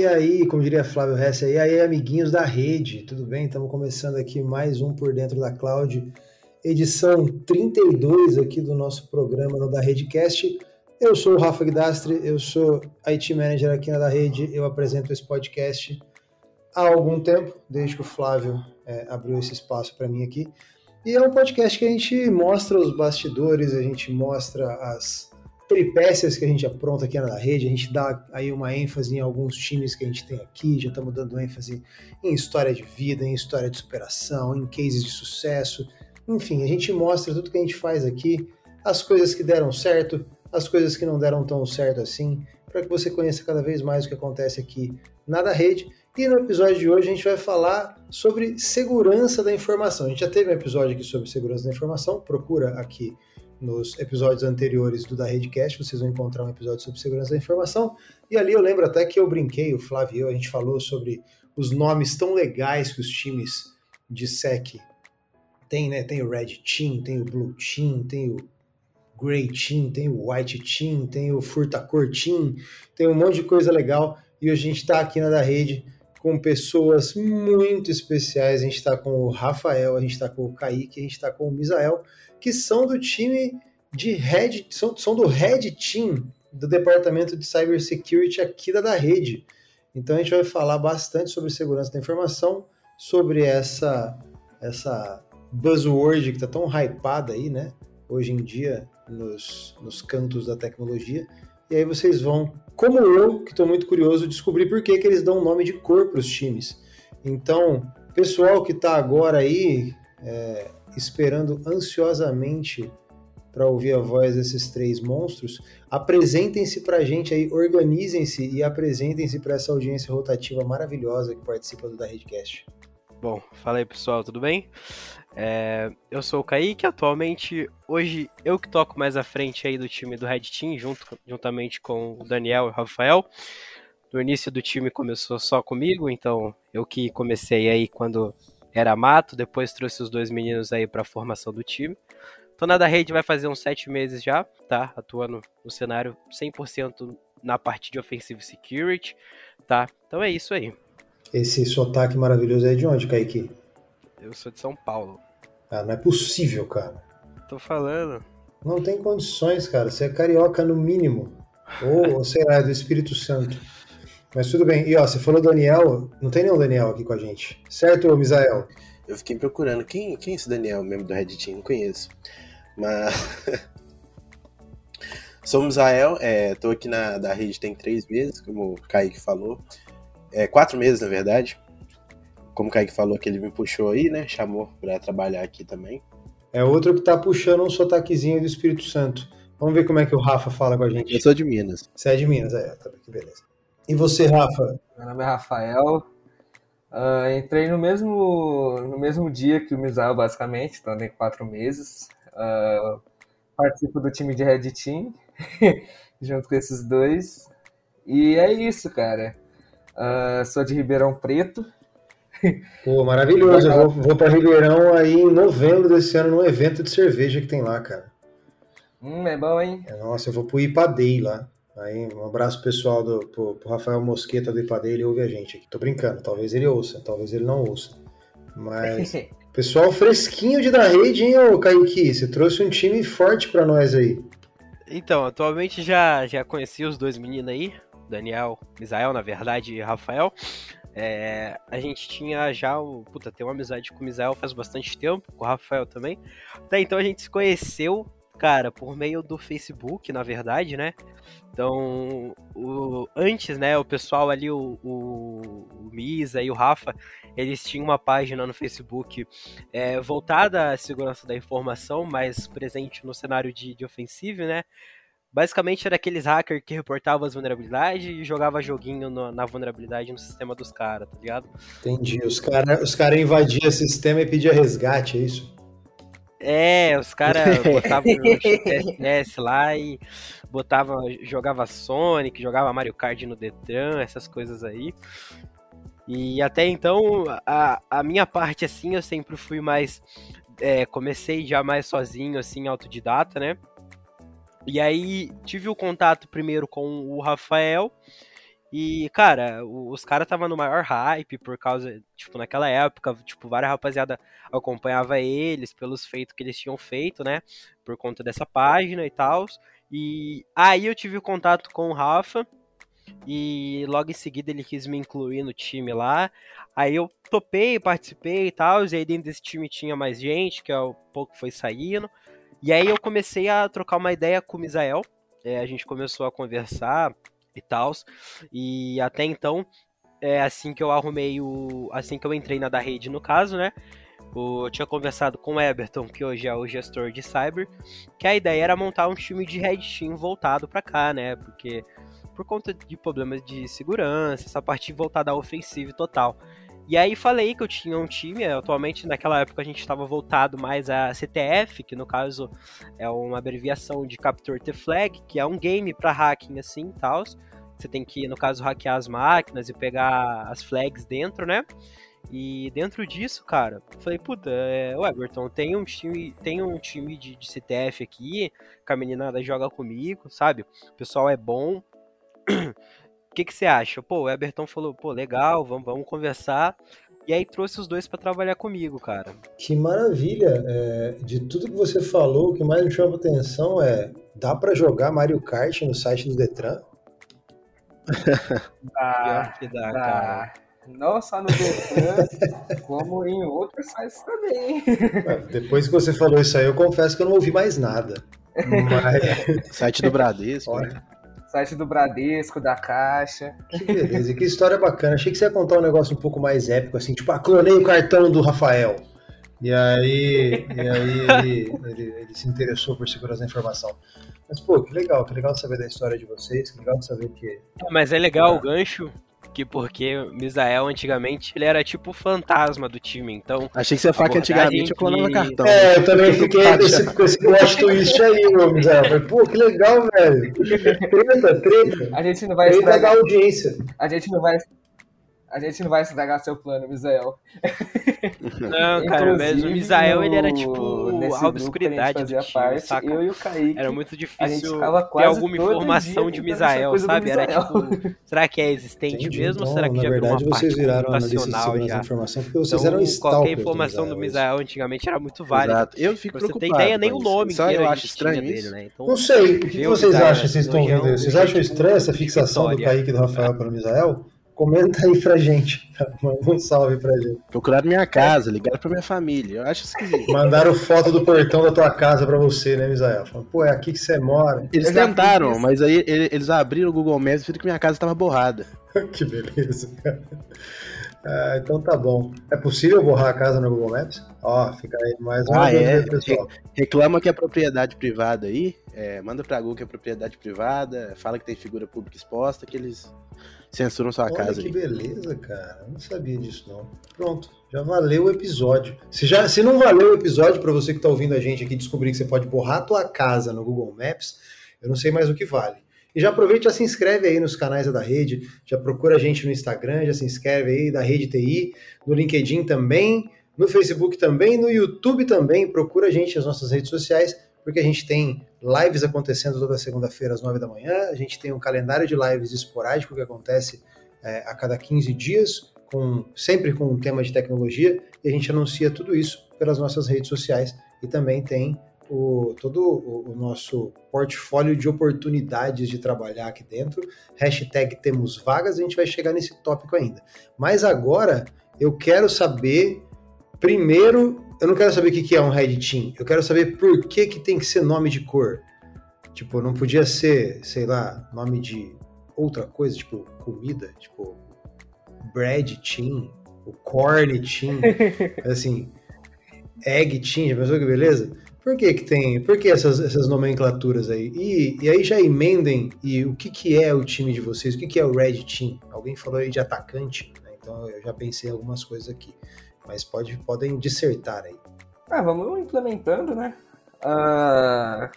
E aí, como diria Flávio Hess, e aí, amiguinhos da rede, tudo bem? Estamos começando aqui mais um Por Dentro da Cloud, edição 32 aqui do nosso programa da Redecast. Eu sou o Rafa Guidastre, eu sou IT Manager aqui na da Rede, eu apresento esse podcast há algum tempo, desde que o Flávio é, abriu esse espaço para mim aqui. E é um podcast que a gente mostra os bastidores, a gente mostra as peripécias que a gente apronta aqui na rede, a gente dá aí uma ênfase em alguns times que a gente tem aqui, já estamos dando ênfase em história de vida, em história de superação, em cases de sucesso, enfim, a gente mostra tudo que a gente faz aqui, as coisas que deram certo, as coisas que não deram tão certo assim, para que você conheça cada vez mais o que acontece aqui na da rede. E no episódio de hoje a gente vai falar sobre segurança da informação. A gente já teve um episódio aqui sobre segurança da informação, procura aqui nos episódios anteriores do da Redcast, vocês vão encontrar um episódio sobre segurança da informação. E ali eu lembro até que eu brinquei, o Flávio a gente falou sobre os nomes tão legais que os times de SEC têm, né? Tem o Red Team, tem o Blue Team, tem o Grey Team, tem o White Team, tem o Furtacor Team, tem um monte de coisa legal. E a gente está aqui na da rede com pessoas muito especiais. A gente está com o Rafael, a gente está com o Kaique, a gente está com o Misael, que são do time de Red, são, são do Red Team do departamento de cybersecurity aqui da, da rede. Então a gente vai falar bastante sobre segurança da informação, sobre essa essa buzzword que está tão hypada aí, né? Hoje em dia nos, nos cantos da tecnologia. E aí vocês vão, como eu, que estou muito curioso, descobrir por que, que eles dão nome de cor para os times. Então, pessoal que está agora aí é, esperando ansiosamente para ouvir a voz desses três monstros, apresentem-se para a gente aí, organizem-se e apresentem-se para essa audiência rotativa maravilhosa que participa do da Redcast. Bom, fala aí pessoal, tudo bem? É, eu sou o Kaique, atualmente, hoje eu que toco mais à frente aí do time do Red Team, junto, juntamente com o Daniel e o Rafael. No início do time começou só comigo, então eu que comecei aí quando era mato, depois trouxe os dois meninos aí para a formação do time. Tô na da rede vai fazer uns sete meses já, tá? Atuando no cenário 100% na parte de offensive security, tá? Então é isso aí. Esse sotaque maravilhoso é de onde, Kaique? Eu sou de São Paulo. Ah, não é possível, cara. Tô falando. Não tem condições, cara. Você é carioca no mínimo. Ou, ou sei lá, é do Espírito Santo. Mas tudo bem. E ó, você falou Daniel, não tem nenhum Daniel aqui com a gente. Certo, Misael? Eu fiquei procurando. Quem, quem é esse Daniel mesmo do Red Team? Não conheço. Mas. Sou o Misael, é, tô aqui na da rede tem três meses, como o Kaique falou. É, quatro meses, na verdade como o Kaique falou, que ele me puxou aí, né? Chamou para trabalhar aqui também. É outro que tá puxando um sotaquezinho do Espírito Santo. Vamos ver como é que o Rafa fala com a gente. Eu sou de Minas. Você é de Minas, é, tá que beleza. E você, Rafa? Meu nome é Rafael. Uh, entrei no mesmo, no mesmo dia que o Misael, basicamente, então andei quatro meses. Uh, participo do time de Red Team, junto com esses dois. E é isso, cara. Uh, sou de Ribeirão Preto, Pô, maravilhoso. Eu vou, vou para Ribeirão aí em novembro desse ano num evento de cerveja que tem lá, cara. Hum, é bom, hein? É, nossa, eu vou pro Ipadei lá. Aí, um abraço pessoal do, pro, pro Rafael Mosqueta do Ipadei, ele ouve a gente aqui. Tô brincando, talvez ele ouça, talvez ele não ouça. Mas, pessoal fresquinho de da rede, hein, ô Kaique? Você trouxe um time forte para nós aí. Então, atualmente já, já conheci os dois meninos aí, Daniel, Misael, na verdade, e Rafael. É, a gente tinha já o. Puta, tem uma amizade com o Misael faz bastante tempo, com o Rafael também. Até então a gente se conheceu, cara, por meio do Facebook, na verdade, né? Então, o, antes, né, o pessoal ali, o, o, o Misa e o Rafa, eles tinham uma página no Facebook é, voltada à segurança da informação, mas presente no cenário de, de ofensivo, né? Basicamente era aqueles hackers que reportavam as vulnerabilidades e jogava joguinho no, na vulnerabilidade no sistema dos caras, tá ligado? Entendi. Os caras os cara invadiam o sistema e pediam resgate, é isso? É, os caras botavam TSS lá e botava, jogava Sonic, jogava Mario Kart no Detran, essas coisas aí. E até então, a, a minha parte, assim, eu sempre fui mais. É, comecei já mais sozinho, assim, autodidata, né? E aí tive o contato primeiro com o Rafael E, cara, os caras estavam no maior hype por causa, tipo, naquela época, tipo, várias rapaziada acompanhava eles pelos feitos que eles tinham feito, né? Por conta dessa página e tal. E aí eu tive contato com o Rafa. E logo em seguida ele quis me incluir no time lá. Aí eu topei, participei e tal. E aí dentro desse time tinha mais gente, que é o pouco foi saindo. E aí eu comecei a trocar uma ideia com o Misael. É, a gente começou a conversar e tal. E até então, é assim que eu arrumei o. Assim que eu entrei na da rede, no caso, né? Eu tinha conversado com o Everton, que hoje é o gestor de cyber, que a ideia era montar um time de Red Team voltado para cá, né? Porque por conta de problemas de segurança, essa parte voltada à ofensiva total. E aí falei que eu tinha um time, atualmente naquela época a gente estava voltado mais a CTF, que no caso é uma abreviação de Capture the Flag, que é um game para hacking assim e tal. Você tem que, no caso, hackear as máquinas e pegar as flags dentro, né? E dentro disso, cara, falei, puta, é, o Everton, tem um time, tem um time de, de CTF aqui, que a meninada joga comigo, sabe? O pessoal é bom. O que, que você acha? Pô, o Everton falou, pô, legal, vamos, vamos conversar. E aí trouxe os dois para trabalhar comigo, cara. Que maravilha! É, de tudo que você falou, o que mais me chama atenção é: dá para jogar Mario Kart no site do Detran? Dá, que dá, dá. cara. Não só no Detran, como em outros sites também. Depois que você falou isso aí, eu confesso que eu não ouvi mais nada. Mas... site do Bradesco. Olha. Né? Site do Bradesco, da Caixa. Que beleza, que história bacana. Achei que você ia contar um negócio um pouco mais épico, assim, tipo, ah, clonei o cartão do Rafael. E aí, e aí ele, ele, ele, se interessou por segurança da informação. Mas, pô, que legal, que legal saber da história de vocês, que legal de saber que. Mas é legal o gancho, que porque Misael antigamente ele era tipo o fantasma do time, então. Achei que você ia falar que antigamente eu clonava cartão. É, eu também fiquei com esse, com esse plot twist aí, meu Misael. Falei, pô, que legal, velho. Treta, treta. A gente não vai treta estragar. da audiência. A gente não vai a gente não vai estragar seu plano, Misael. Não, cara, mas o Misael, ele era tipo a obscuridade do time, parte, saca? Eu e o Kaique, era muito difícil ter alguma informação de Misael, sabe? Era tipo, será que é existente Entendi. mesmo então, ou será que já verdade, virou uma vocês viraram a já? informação porque vocês então, eram Qualquer informação do Misael antigamente era muito válida. Exato. Eu fico pra preocupado. Você tem ideia, nem o nome Só eu acho estranho dele, né? Então, não sei, o que vocês acham, vocês estão ouvindo? Vocês acham estranho essa fixação do Kaique e do Rafael pelo Misael? Comenta aí pra gente. Manda um salve pra gente. Procuraram minha casa, ligaram pra minha família. Eu acho esquisito. Mandaram foto do portão da tua casa pra você, né, Misael? Falaram, pô, é aqui que você mora. Eles tentaram, mas aí eles abriram o Google Maps e viram que minha casa tava borrada. que beleza, cara. Ah, então tá bom. É possível borrar a casa no Google Maps? Ó, fica aí mais uma ah, é. pessoal. Reclama que é propriedade privada aí. É, manda pra Google que é propriedade privada. Fala que tem figura pública exposta, que eles censuram sua Olha casa que aí. beleza, cara. Eu não sabia disso, não. Pronto, já valeu o episódio. Se, já, se não valeu o episódio, para você que está ouvindo a gente aqui descobrir que você pode borrar a tua casa no Google Maps, eu não sei mais o que vale. E já aproveita e já se inscreve aí nos canais da rede, já procura a gente no Instagram, já se inscreve aí da Rede TI, no LinkedIn também, no Facebook também, no YouTube também, procura a gente nas nossas redes sociais porque a gente tem lives acontecendo toda segunda-feira às 9 da manhã, a gente tem um calendário de lives esporádico que acontece é, a cada 15 dias, com, sempre com um tema de tecnologia, e a gente anuncia tudo isso pelas nossas redes sociais e também tem o, todo o, o, nosso portfólio de oportunidades de trabalhar aqui dentro. Hashtag temos vagas, a gente vai chegar nesse tópico ainda. Mas agora eu quero saber, primeiro, eu não quero saber o que é um Red Team. Eu quero saber por que, que tem que ser nome de cor. Tipo, não podia ser, sei lá, nome de outra coisa, tipo comida, tipo bread team, o corn team, assim, egg team, já pensou que beleza? Por que que tem, por que essas, essas nomenclaturas aí? E, e aí já emendem, e o que que é o time de vocês? O que que é o red team? Alguém falou aí de atacante, né? então eu já pensei algumas coisas aqui mas pode, podem dissertar aí. Ah, vamos implementando, né? Uh,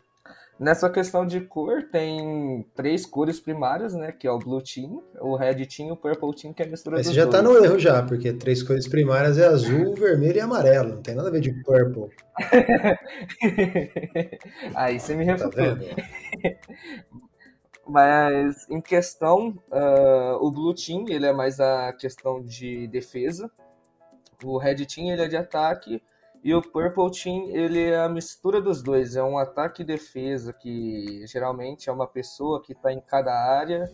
nessa questão de cor, tem três cores primárias, né? Que é o Blue Team, o Red Team e o Purple Team, que é a mistura Mas dos você já dois. tá no erro já, porque três cores primárias é azul, vermelho e amarelo. Não tem nada a ver de purple. aí você me tá refutou. Tá Mas em questão, uh, o Blue Team ele é mais a questão de defesa, o Red Team ele é de ataque e o Purple Team ele é a mistura dos dois, é um ataque e defesa que geralmente é uma pessoa que está em cada área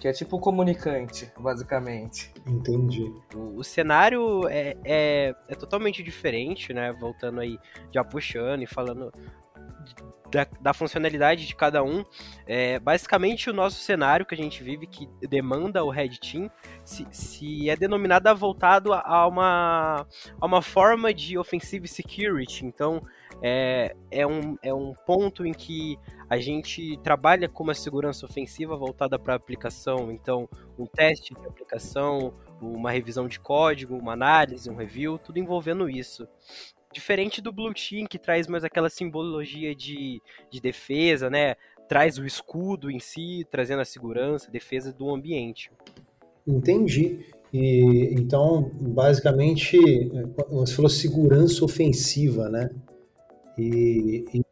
que é tipo comunicante, basicamente. Entendi. O, o cenário é, é, é, totalmente diferente, né? Voltando aí, já puxando e falando da, da, funcionalidade de cada um. É, basicamente, o nosso cenário que a gente vive, que demanda o Red Team, se, se é denominado voltado a uma, a uma forma de offensive security. Então, é, é, um, é um ponto em que a gente trabalha com uma segurança ofensiva voltada para a aplicação. Então, um teste de aplicação, uma revisão de código, uma análise, um review, tudo envolvendo isso. Diferente do Blue Team, que traz mais aquela simbologia de, de defesa, né? Traz o escudo em si, trazendo a segurança, defesa do ambiente. Entendi. E, então, basicamente, você falou segurança ofensiva, né? E, e,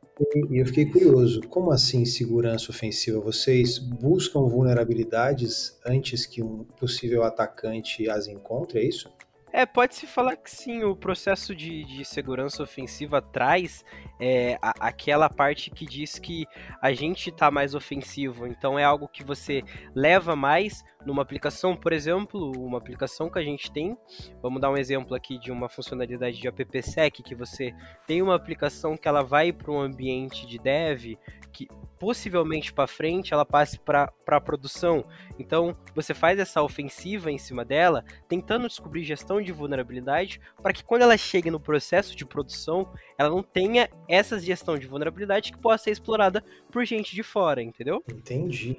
e, eu fiquei curioso, como assim segurança ofensiva? Vocês buscam vulnerabilidades antes que um possível atacante as encontre, é isso? É, pode-se falar que sim, o processo de, de segurança ofensiva traz é, a, aquela parte que diz que a gente está mais ofensivo, então é algo que você leva mais numa aplicação, por exemplo, uma aplicação que a gente tem, vamos dar um exemplo aqui de uma funcionalidade de appsec, que você tem uma aplicação que ela vai para um ambiente de dev, que possivelmente para frente ela passe para a produção. Então você faz essa ofensiva em cima dela, tentando descobrir gestão de vulnerabilidade, para que quando ela chegue no processo de produção, ela não tenha essa gestão de vulnerabilidade que possa ser explorada por gente de fora, entendeu? Entendi.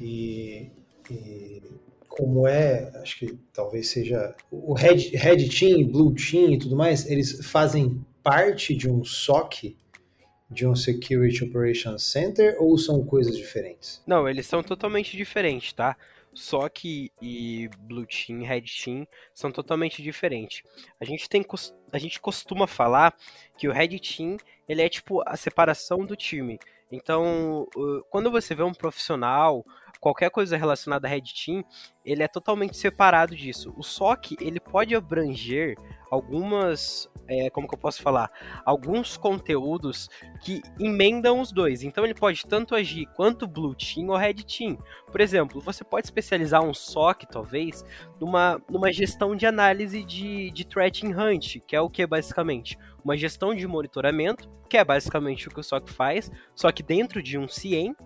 E, e como é, acho que talvez seja o Red, Red Team, Blue Team e tudo mais, eles fazem parte de um SOC de um Security Operations Center ou são coisas diferentes? Não, eles são totalmente diferentes, tá? SOC e Blue Team, Red Team são totalmente diferentes. A gente tem a gente costuma falar que o Red Team, ele é tipo a separação do time. Então, quando você vê um profissional, qualquer coisa relacionada a Red Team, ele é totalmente separado disso. O SOC, ele pode abranger algumas, é, como que eu posso falar, alguns conteúdos que emendam os dois. Então ele pode tanto agir quanto Blue Team ou Red Team. Por exemplo, você pode especializar um SOC, talvez, numa, numa gestão de análise de, de threat hunt, que é o que basicamente? Uma gestão de monitoramento, que é basicamente o que o SOC faz, só que dentro de um CIEM.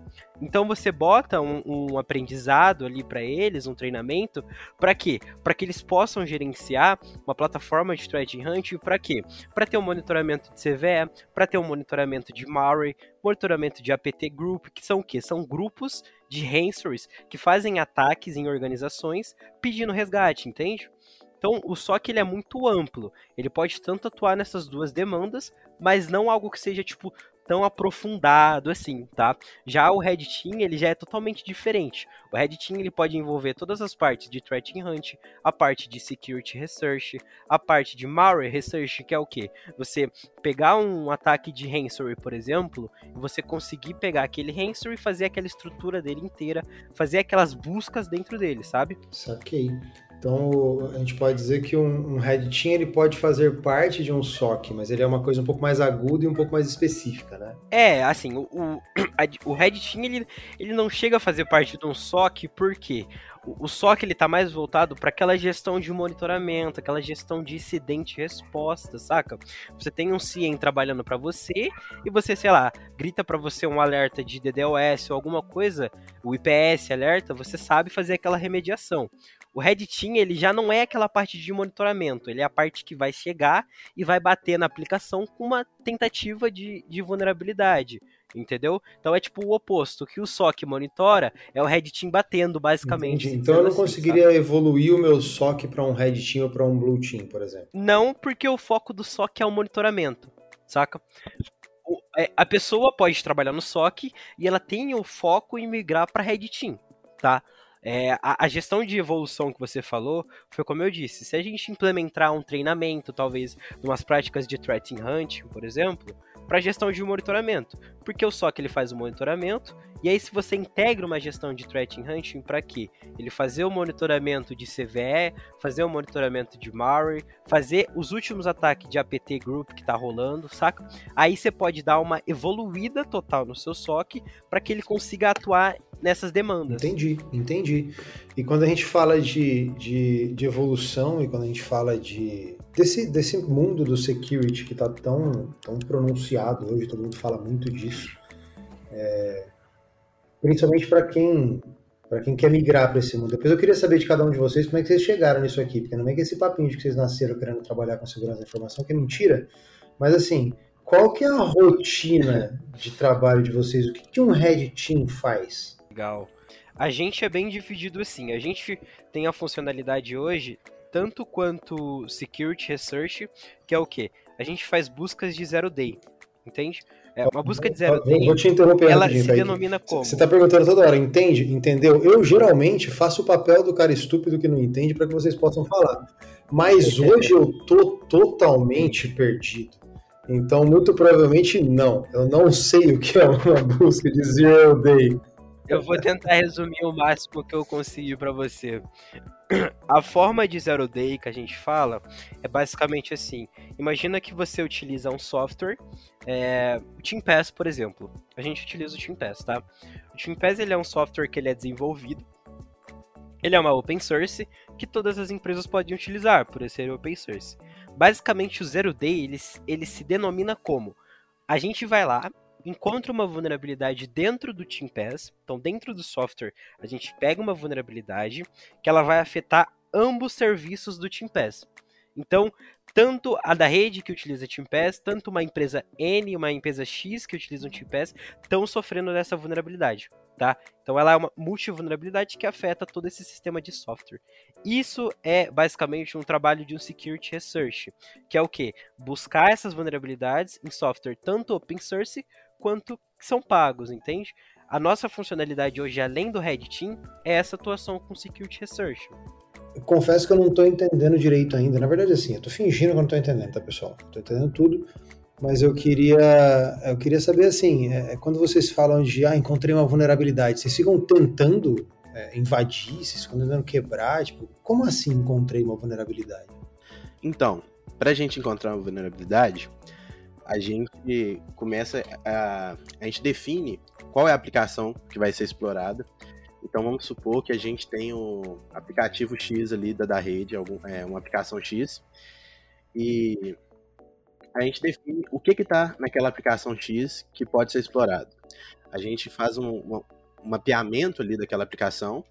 Então você bota um, um aprendizado ali para eles, um treinamento, para quê? Para que eles possam gerenciar uma plataforma de threat hunt, para quê? Para ter um monitoramento de CVE, para ter um monitoramento de malware, monitoramento de APT group, que são o quê? São grupos de ransomwares que fazem ataques em organizações pedindo resgate, entende? Então, o SOC ele é muito amplo. Ele pode tanto atuar nessas duas demandas, mas não algo que seja tipo tão aprofundado assim, tá? Já o Red Team, ele já é totalmente diferente. O Red Team, ele pode envolver todas as partes de Threat Hunt, a parte de Security Research, a parte de Malware Research, que é o que? Você pegar um ataque de ransomware, por exemplo, e você conseguir pegar aquele ransomware e fazer aquela estrutura dele inteira, fazer aquelas buscas dentro dele, sabe? Saquei. Então, a gente pode dizer que um, um Red Team ele pode fazer parte de um SOC, mas ele é uma coisa um pouco mais aguda e um pouco mais específica, né? É, assim, o, o, o Red Team ele, ele não chega a fazer parte de um SOC porque o, o SOC ele tá mais voltado para aquela gestão de monitoramento, aquela gestão de incidente resposta, saca? Você tem um CIEM trabalhando para você e você, sei lá, grita para você um alerta de DDoS ou alguma coisa, o IPS alerta, você sabe fazer aquela remediação. O Red Team ele já não é aquela parte de monitoramento, ele é a parte que vai chegar e vai bater na aplicação com uma tentativa de, de vulnerabilidade, entendeu? Então é tipo o oposto, o que o SOC monitora é o Red Team batendo, basicamente. Então eu não assim, conseguiria sabe? evoluir o meu SOC para um Red Team ou para um Blue Team, por exemplo? Não, porque o foco do SOC é o monitoramento, saca? É, a pessoa pode trabalhar no SOC e ela tem o foco em migrar para Red Team, tá? É, a, a, gestão de evolução que você falou foi como eu disse. Se a gente implementar um treinamento, talvez, umas práticas de threat hunting, por exemplo, para gestão de monitoramento. Porque o SOC ele faz o monitoramento, e aí se você integra uma gestão de threat hunting para quê? Ele fazer o monitoramento de CVE, fazer o monitoramento de malware, fazer os últimos ataques de APT group que tá rolando, saca? Aí você pode dar uma evoluída total no seu SOC para que ele consiga atuar nessas demandas. Entendi, entendi. E quando a gente fala de, de, de evolução e quando a gente fala de desse, desse mundo do security que está tão, tão pronunciado hoje, todo mundo fala muito disso, é, principalmente para quem para quem quer migrar para esse mundo. Depois eu queria saber de cada um de vocês como é que vocês chegaram nisso aqui, porque não é que esse papinho de que vocês nasceram querendo trabalhar com segurança da informação, que é mentira, mas assim, qual que é a rotina de trabalho de vocês? O que, que um Red Team faz? Legal. A gente é bem dividido assim. A gente tem a funcionalidade hoje tanto quanto Security Research, que é o que? A gente faz buscas de zero day, entende? É uma busca de zero day. Vou te interromper Ela se denomina como? Você está perguntando toda hora, entende? Entendeu? Eu geralmente faço o papel do cara estúpido que não entende para que vocês possam falar. Mas hoje eu tô totalmente perdido. Então, muito provavelmente não. Eu não sei o que é uma busca de zero day. Eu vou tentar resumir o máximo que eu consigo para você. A forma de zero day que a gente fala é basicamente assim. Imagina que você utiliza um software, é, o TeamPass, por exemplo. A gente utiliza o TeamPass, tá? O TeamPass ele é um software que ele é desenvolvido. Ele é uma open source que todas as empresas podem utilizar por ser open source. Basicamente, o zero day ele, ele se denomina como a gente vai lá, encontra uma vulnerabilidade dentro do TeamPass, então dentro do software, a gente pega uma vulnerabilidade que ela vai afetar ambos os serviços do TeamPass. Então, tanto a da rede que utiliza TeamPass, tanto uma empresa N e uma empresa X que utilizam TeamPass estão sofrendo dessa vulnerabilidade, tá? Então ela é uma multivulnerabilidade que afeta todo esse sistema de software. Isso é basicamente um trabalho de um security research, que é o que? Buscar essas vulnerabilidades em software tanto open source quanto são pagos, entende? A nossa funcionalidade hoje, além do Red Team, é essa atuação com Security Research. Eu confesso que eu não estou entendendo direito ainda. Na verdade, assim, eu estou fingindo que eu não estou entendendo, tá, pessoal? Estou entendendo tudo, mas eu queria, eu queria saber, assim, é, é, quando vocês falam de, ah, encontrei uma vulnerabilidade, vocês ficam tentando é, invadir, vocês ficam tentando quebrar, tipo, como assim encontrei uma vulnerabilidade? Então, para a gente encontrar uma vulnerabilidade, a gente começa a. A gente define qual é a aplicação que vai ser explorada. Então vamos supor que a gente tem o aplicativo X ali da, da rede, algum, é, uma aplicação X, e a gente define o que está naquela aplicação X que pode ser explorado. A gente faz um, um, um mapeamento ali daquela aplicação,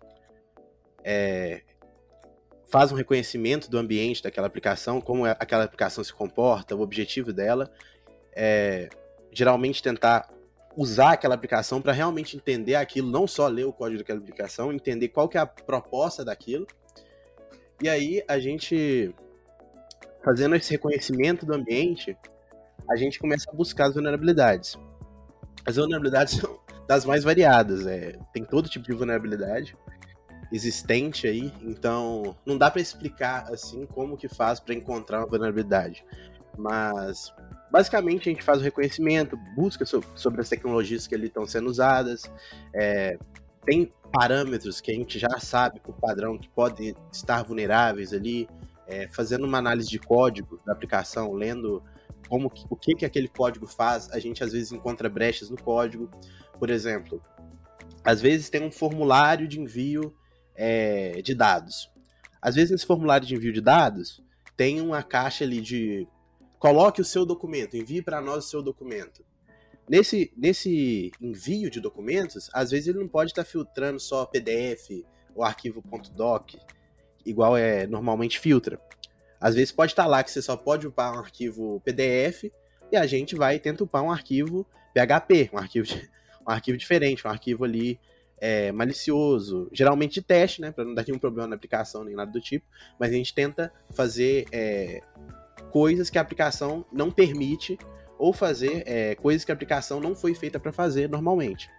é, faz um reconhecimento do ambiente daquela aplicação, como é, aquela aplicação se comporta, o objetivo dela, é, geralmente tentar usar aquela aplicação para realmente entender aquilo, não só ler o código daquela aplicação, entender qual que é a proposta daquilo. E aí a gente fazendo esse reconhecimento do ambiente, a gente começa a buscar as vulnerabilidades. As vulnerabilidades são das mais variadas, é, tem todo tipo de vulnerabilidade existente aí, então não dá para explicar assim como que faz para encontrar uma vulnerabilidade. Mas basicamente a gente faz o reconhecimento, busca sobre as tecnologias que ali estão sendo usadas, é, tem parâmetros que a gente já sabe por padrão que podem estar vulneráveis ali, é, fazendo uma análise de código da aplicação, lendo como o que, que aquele código faz, a gente às vezes encontra brechas no código. Por exemplo, às vezes tem um formulário de envio é, de dados. Às vezes nesse formulário de envio de dados tem uma caixa ali de coloque o seu documento, envie para nós o seu documento. Nesse, nesse envio de documentos, às vezes ele não pode estar tá filtrando só PDF ou arquivo .doc, igual é normalmente filtra. Às vezes pode estar tá lá que você só pode upar um arquivo PDF e a gente vai tentar upar um arquivo PHP, um arquivo, um arquivo diferente, um arquivo ali é, malicioso, geralmente de teste, né, para não dar nenhum problema na aplicação nem nada do tipo, mas a gente tenta fazer é, coisas que a aplicação não permite ou fazer é, coisas que a aplicação não foi feita para fazer normalmente.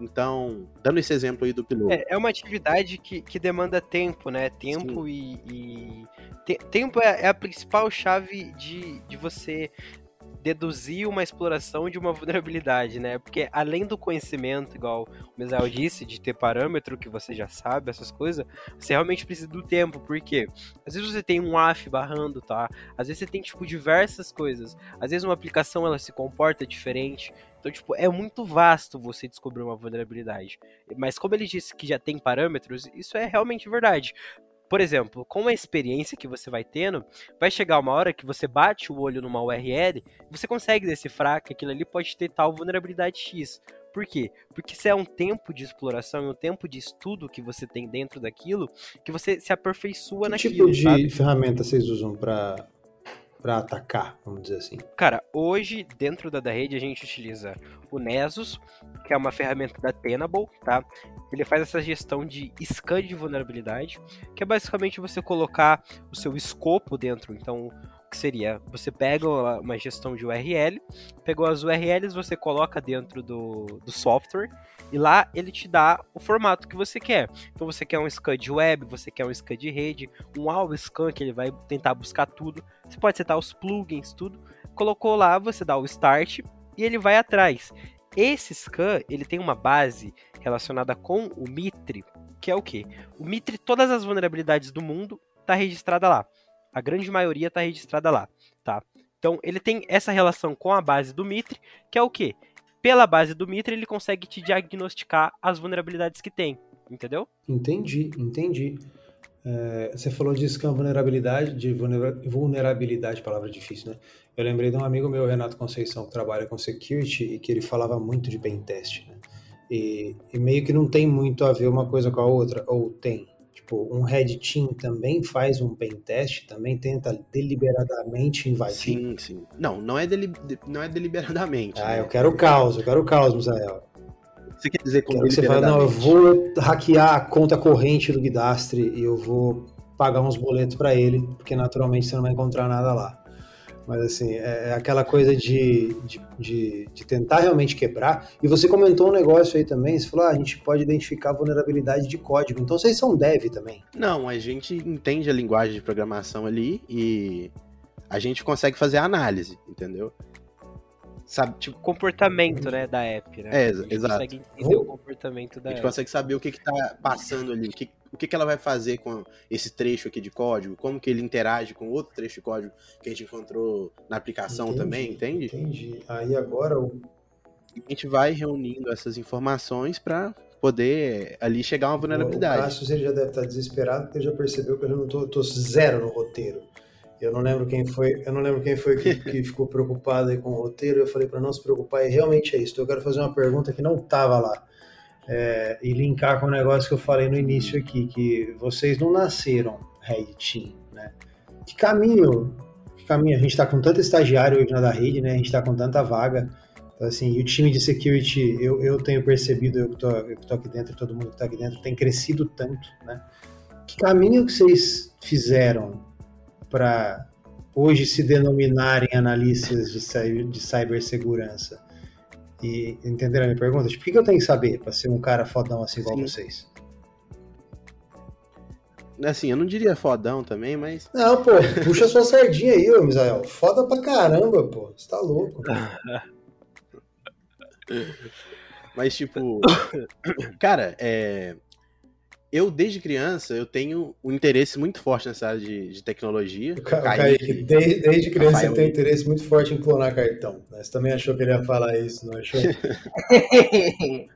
Então, dando esse exemplo aí do piloto. É, é uma atividade que, que demanda tempo, né? Tempo e. e... Te, tempo é, é, a principal chave de, de você deduzir uma exploração de uma vulnerabilidade, né? Porque além do conhecimento, igual o Misael disse, de ter parâmetro que você já sabe, essas coisas, você realmente precisa do tempo, porque às vezes você tem um AF barrando, tá? Às vezes você tem, tipo, diversas coisas. Às vezes uma aplicação, ela se comporta diferente. Então, tipo, é muito vasto você descobrir uma vulnerabilidade. Mas como ele disse que já tem parâmetros, isso é realmente verdade por exemplo, com a experiência que você vai tendo, vai chegar uma hora que você bate o olho numa URL você consegue decifrar que aquilo ali pode ter tal vulnerabilidade X. Por quê? Porque se é um tempo de exploração e um tempo de estudo que você tem dentro daquilo, que você se aperfeiçoa que naquilo. Que tipo de sabe? ferramenta vocês usam para para atacar, vamos dizer assim? Cara, hoje dentro da, da rede a gente utiliza o Nessus, que é uma ferramenta da Tenable, tá? Ele faz essa gestão de scan de vulnerabilidade, que é basicamente você colocar o seu escopo dentro. Então, o que seria? Você pega uma gestão de URL, pegou as URLs, você coloca dentro do, do software e lá ele te dá o formato que você quer. Então você quer um scan de web, você quer um scan de rede, um all scan que ele vai tentar buscar tudo. Você pode setar os plugins, tudo. Colocou lá, você dá o start e ele vai atrás. Esse scan, ele tem uma base relacionada com o Mitre, que é o que? O Mitre, todas as vulnerabilidades do mundo tá registrada lá. A grande maioria tá registrada lá, tá? Então ele tem essa relação com a base do Mitre, que é o que? Pela base do Mitre, ele consegue te diagnosticar as vulnerabilidades que tem, entendeu? Entendi, entendi. É, você falou de scan vulnerabilidade, de vulnerabilidade, palavra difícil, né? Eu lembrei de um amigo meu, Renato Conceição, que trabalha com security e que ele falava muito de pen test, né? E, e meio que não tem muito a ver uma coisa com a outra, ou tem. Tipo, um Red Team também faz um pen test, também tenta deliberadamente invadir. Sim, sim. Não, não é, deli não é deliberadamente. Ah, né? eu quero o caos, eu quero o caos, Misael. Você quer dizer como você fala, não, eu vou hackear a conta corrente do Guidastre e eu vou pagar uns boletos para ele, porque naturalmente você não vai encontrar nada lá. Mas assim, é, é aquela coisa de, de, de, de, tentar realmente quebrar. E você comentou um negócio aí também, você falou, ah, a gente pode identificar vulnerabilidade de código. Então vocês são dev também? Não, a gente entende a linguagem de programação ali e a gente consegue fazer a análise, entendeu? Sabe, tipo, comportamento, né, da app, né? É, exato. consegue entender o comportamento da app. A gente app. consegue saber o que que tá passando ali, o que, o que que ela vai fazer com esse trecho aqui de código, como que ele interage com outro trecho de código que a gente encontrou na aplicação entendi, também, entende? Entendi. Aí agora o... A gente vai reunindo essas informações para poder ali chegar a uma vulnerabilidade. O Cassius ele já deve estar desesperado porque ele já percebeu que eu não tô, tô zero no roteiro. Eu não lembro quem foi, eu não lembro quem foi que, que ficou preocupado com o roteiro. Eu falei para não se preocupar, e realmente é isso. Eu quero fazer uma pergunta que não estava lá. É, e linkar com o negócio que eu falei no início aqui, que vocês não nasceram Red Team, né? Que caminho, que caminho, a gente está com tanto estagiário hoje na da rede, né? A gente está com tanta vaga, então, assim, e o time de security, eu, eu tenho percebido, eu que, tô, eu que tô aqui dentro, todo mundo que está aqui dentro, tem crescido tanto, né? Que caminho que vocês fizeram para hoje se denominarem analistas de, de cibersegurança? E entenderam a minha pergunta? Tipo, o que eu tenho que saber para ser um cara fodão assim igual Sim. vocês? Assim, eu não diria fodão também, mas. Não, pô, puxa sua sardinha aí, ô Misael. Foda pra caramba, pô. Você tá louco. mas, tipo. Cara, é eu, desde criança, eu tenho um interesse muito forte nessa área de, de tecnologia. O Kaique, desde, desde criança Rafael, tem um interesse muito forte em clonar cartão. Você também achou que ele ia falar isso, não achou?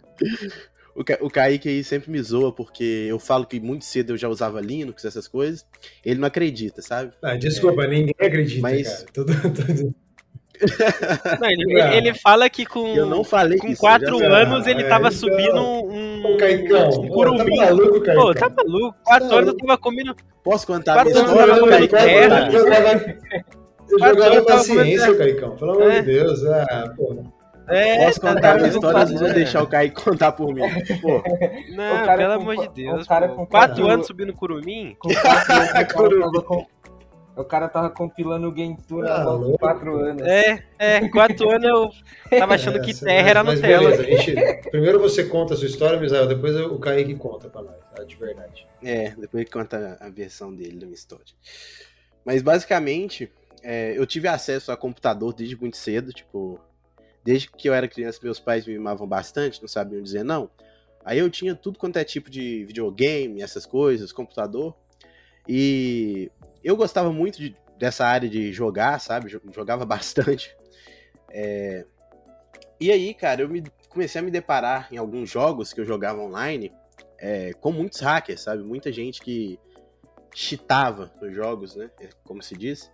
o, Ka o Kaique aí sempre me zoa, porque eu falo que muito cedo eu já usava Linux, essas coisas. Ele não acredita, sabe? Ah, desculpa, é, ninguém acredita, mas... cara. Tudo, tudo... Não, ele, ele, fala que com, eu não falei com quatro anos ele é, tava então... subindo um, Caicão, um curumim. Tá maluco, Caicão. Pô, tá maluco. Quatro tá anos eu tava comendo. Posso contar quatro anos eu tava comendo terra. Eu jogava paciência, Caicão. Pelo amor de é. Deus. Ah, pô. É, Posso contar tá, minha história, vezes eu deixar o Kaique contar por mim. Pô. Não, pelo amor de Deus. Com quatro anos subindo curumim? Com quatro anos, o cara tava compilando o Game Tour ah, há quatro anos. É, é, quatro anos eu tava achando é, que terra era Nutella. Beleza, gente, primeiro você conta a sua história, Misael, depois o Kaique conta pra nós, tá? de verdade. É, depois ele conta a versão dele da minha história. Mas basicamente, é, eu tive acesso a computador desde muito cedo, tipo, desde que eu era criança, meus pais me mimavam bastante, não sabiam dizer não. Aí eu tinha tudo quanto é tipo de videogame, essas coisas, computador. E eu gostava muito de, dessa área de jogar, sabe? Jogava bastante. É... E aí, cara, eu me, comecei a me deparar em alguns jogos que eu jogava online é, com muitos hackers, sabe? Muita gente que cheatava nos jogos, né? É como se diz.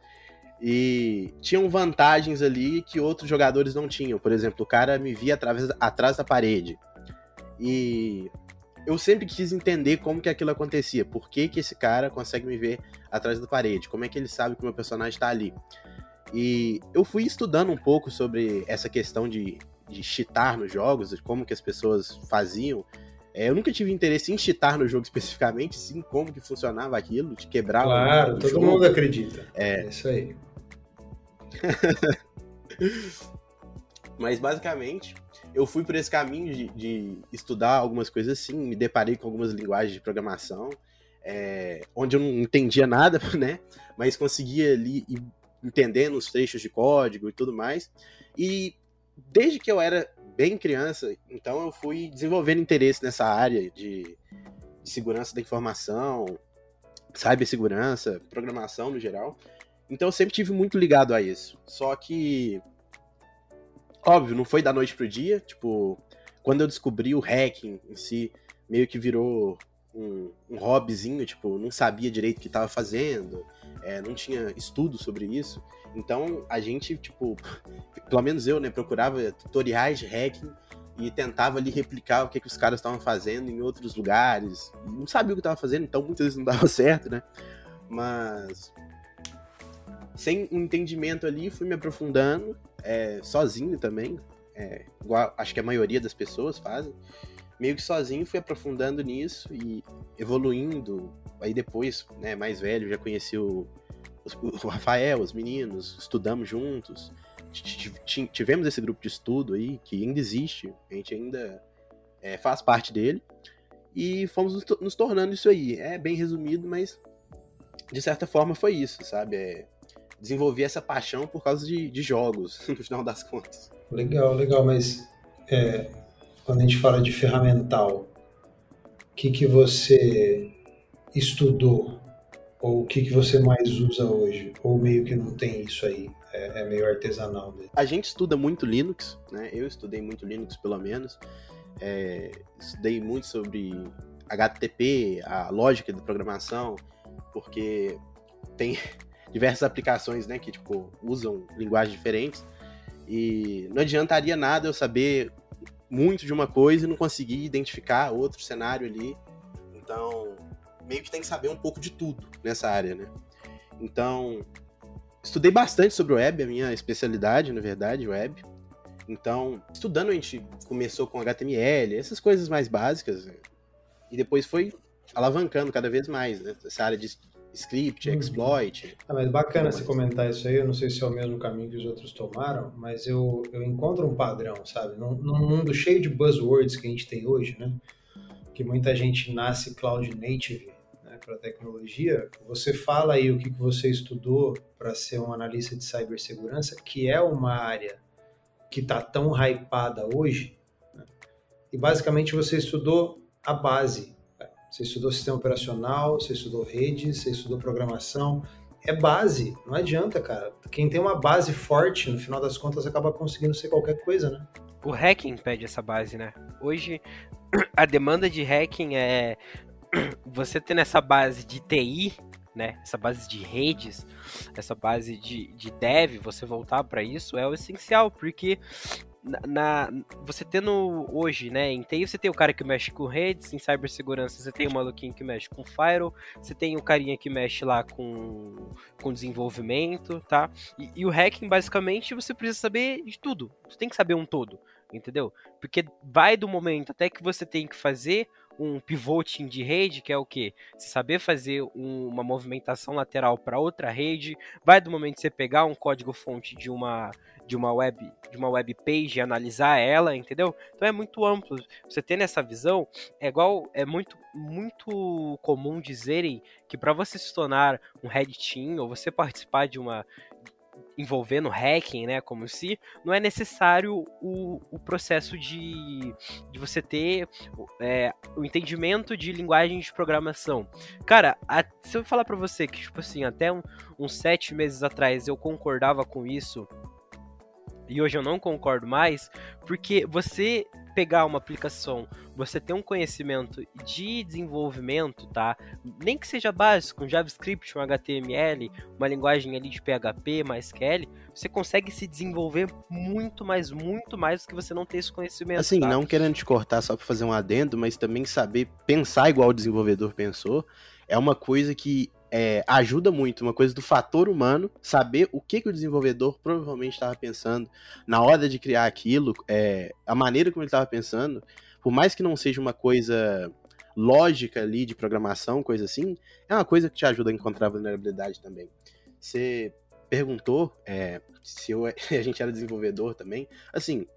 E tinham vantagens ali que outros jogadores não tinham. Por exemplo, o cara me via através, atrás da parede. E eu sempre quis entender como que aquilo acontecia. Por que, que esse cara consegue me ver atrás da parede? Como é que ele sabe que o meu personagem está ali? E eu fui estudando um pouco sobre essa questão de, de cheatar nos jogos, de como que as pessoas faziam. É, eu nunca tive interesse em cheatar no jogo especificamente, sim como que funcionava aquilo, de quebrar claro, todo jogo. mundo acredita. É, é isso aí. Mas basicamente, eu fui por esse caminho de, de, estudar algumas coisas assim, me deparei com algumas linguagens de programação, é, onde eu não entendia nada, né? Mas conseguia ali entendendo os trechos de código e tudo mais. E desde que eu era bem criança, então eu fui desenvolvendo interesse nessa área de, de segurança da informação, cibersegurança, programação no geral. Então eu sempre tive muito ligado a isso. Só que, óbvio, não foi da noite pro dia. Tipo, quando eu descobri o hacking em si, meio que virou um, um hobbyzinho, tipo, não sabia direito o que estava fazendo, é, não tinha estudo sobre isso. Então a gente, tipo, pelo menos eu, né, procurava tutoriais de hacking e tentava ali replicar o que, que os caras estavam fazendo em outros lugares. Não sabia o que estava fazendo, então muitas vezes não dava certo, né? Mas sem um entendimento ali, fui me aprofundando, é, sozinho também, é, igual acho que a maioria das pessoas fazem. Meio que sozinho fui aprofundando nisso e evoluindo. Aí depois, né, mais velho, já conheci o, o Rafael, os meninos, estudamos juntos. Tivemos esse grupo de estudo aí, que ainda existe, a gente ainda é, faz parte dele. E fomos nos tornando isso aí. É bem resumido, mas de certa forma foi isso, sabe? É, desenvolvi essa paixão por causa de, de jogos, no final das contas. Legal, legal, mas é, quando a gente fala de ferramental, o que, que você estudou? Ou o que, que você mais usa hoje? Ou meio que não tem isso aí? É, é meio artesanal mesmo? A gente estuda muito Linux, né? Eu estudei muito Linux, pelo menos. É, estudei muito sobre HTTP, a lógica de programação, porque tem diversas aplicações, né, que tipo usam linguagens diferentes. E não adiantaria nada eu saber muito de uma coisa e não conseguir identificar outro cenário ali. Então, meio que tem que saber um pouco de tudo nessa área, né? Então, estudei bastante sobre web, a minha especialidade, na verdade, web. Então, estudando a gente começou com HTML, essas coisas mais básicas, né? e depois foi alavancando cada vez mais, né? Essa área de script, uhum. exploit. Ah, mas bacana você comentar isso aí, eu não sei se é o mesmo caminho que os outros tomaram, mas eu, eu encontro um padrão, sabe? Num, num mundo cheio de buzzwords que a gente tem hoje, né? Que muita gente nasce cloud native né, para tecnologia, você fala aí o que, que você estudou para ser um analista de cibersegurança, que é uma área que está tão hypada hoje, né? e basicamente você estudou a base, você estudou sistema operacional, você estudou redes, você estudou programação. É base, não adianta, cara. Quem tem uma base forte, no final das contas, acaba conseguindo ser qualquer coisa, né? O hacking pede essa base, né? Hoje, a demanda de hacking é você tendo essa base de TI, né? Essa base de redes, essa base de, de dev, você voltar para isso é o essencial, porque na, na, você tendo hoje, né, em TI você tem o cara que mexe com redes, em cibersegurança você tem o maluquinho que mexe com firewall, você tem o carinha que mexe lá com, com desenvolvimento, tá? E, e o hacking, basicamente, você precisa saber de tudo. Você tem que saber um todo, entendeu? Porque vai do momento até que você tem que fazer um pivoting de rede, que é o que? Você saber fazer um, uma movimentação lateral para outra rede, vai do momento que você pegar um código fonte de uma de uma web de uma web page e analisar ela, entendeu? Então é muito amplo. Você tendo essa visão, é igual é muito muito comum dizerem que para você se tornar um red team ou você participar de uma envolvendo hacking, né, como se, não é necessário o, o processo de, de você ter é, o entendimento de linguagem de programação. Cara, a, se eu falar para você que, tipo assim, até uns sete meses atrás eu concordava com isso, e hoje eu não concordo mais, porque você pegar uma aplicação, você ter um conhecimento de desenvolvimento, tá? Nem que seja básico, um JavaScript, um HTML, uma linguagem ali de PHP, MySQL, você consegue se desenvolver muito mais, muito mais do que você não ter esse conhecimento. Assim, tá? não querendo te cortar só para fazer um adendo, mas também saber pensar igual o desenvolvedor pensou, é uma coisa que é, ajuda muito, uma coisa do fator humano, saber o que, que o desenvolvedor provavelmente estava pensando na hora de criar aquilo, é, a maneira como ele estava pensando, por mais que não seja uma coisa lógica ali de programação, coisa assim, é uma coisa que te ajuda a encontrar vulnerabilidade também. Você perguntou é, se eu, a gente era desenvolvedor também, assim,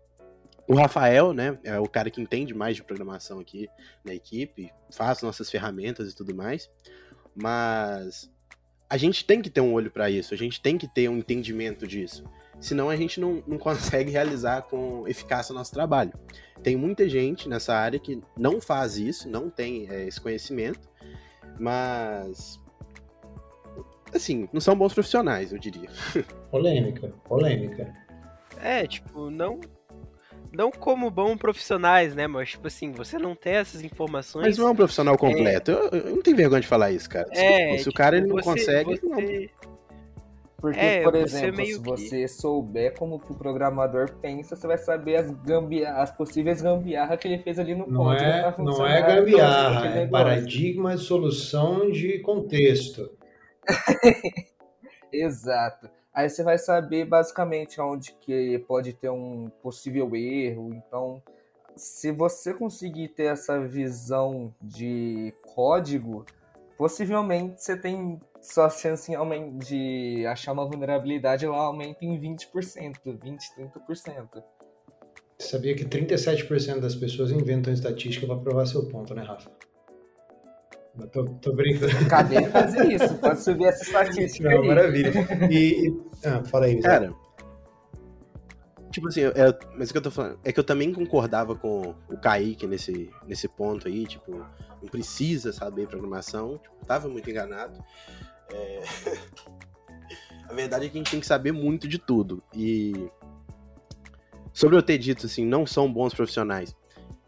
o Rafael, né, é o cara que entende mais de programação aqui na equipe, faz nossas ferramentas e tudo mais. Mas a gente tem que ter um olho para isso, a gente tem que ter um entendimento disso. Senão a gente não, não consegue realizar com eficácia o nosso trabalho. Tem muita gente nessa área que não faz isso, não tem é, esse conhecimento, mas. Assim, não são bons profissionais, eu diria. Polêmica, polêmica. É, tipo, não não como bons profissionais, né? Mas, tipo assim, você não tem essas informações. Mas não é um profissional completo. É... Eu, eu, não tenho vergonha de falar isso, cara. É, se, tipo, o cara ele não você, consegue. Você... Não. Porque, é, por exemplo, se você que... souber como que o programador pensa, você vai saber as, gambiarra, as possíveis gambiarras que ele fez ali no não código. É, não é gambiarra, é paradigma de solução de contexto. Exato. Aí você vai saber basicamente onde que pode ter um possível erro. Então, se você conseguir ter essa visão de código, possivelmente você tem sua chance de achar uma vulnerabilidade lá aumenta em 20%, 20, 30%. Você sabia que 37% das pessoas inventam estatística para provar seu ponto, né, Rafa? Tô, tô brincando. Cadê fazer isso? Pode subir essa estatística. Não, aí. maravilha. E, e, Ah, fala aí, Cara. Tipo assim, é, mas o que eu tô falando é que eu também concordava com o Kaique nesse, nesse ponto aí, tipo, não precisa saber programação, tipo, tava muito enganado. É... a verdade é que a gente tem que saber muito de tudo. E sobre eu ter dito assim, não são bons profissionais,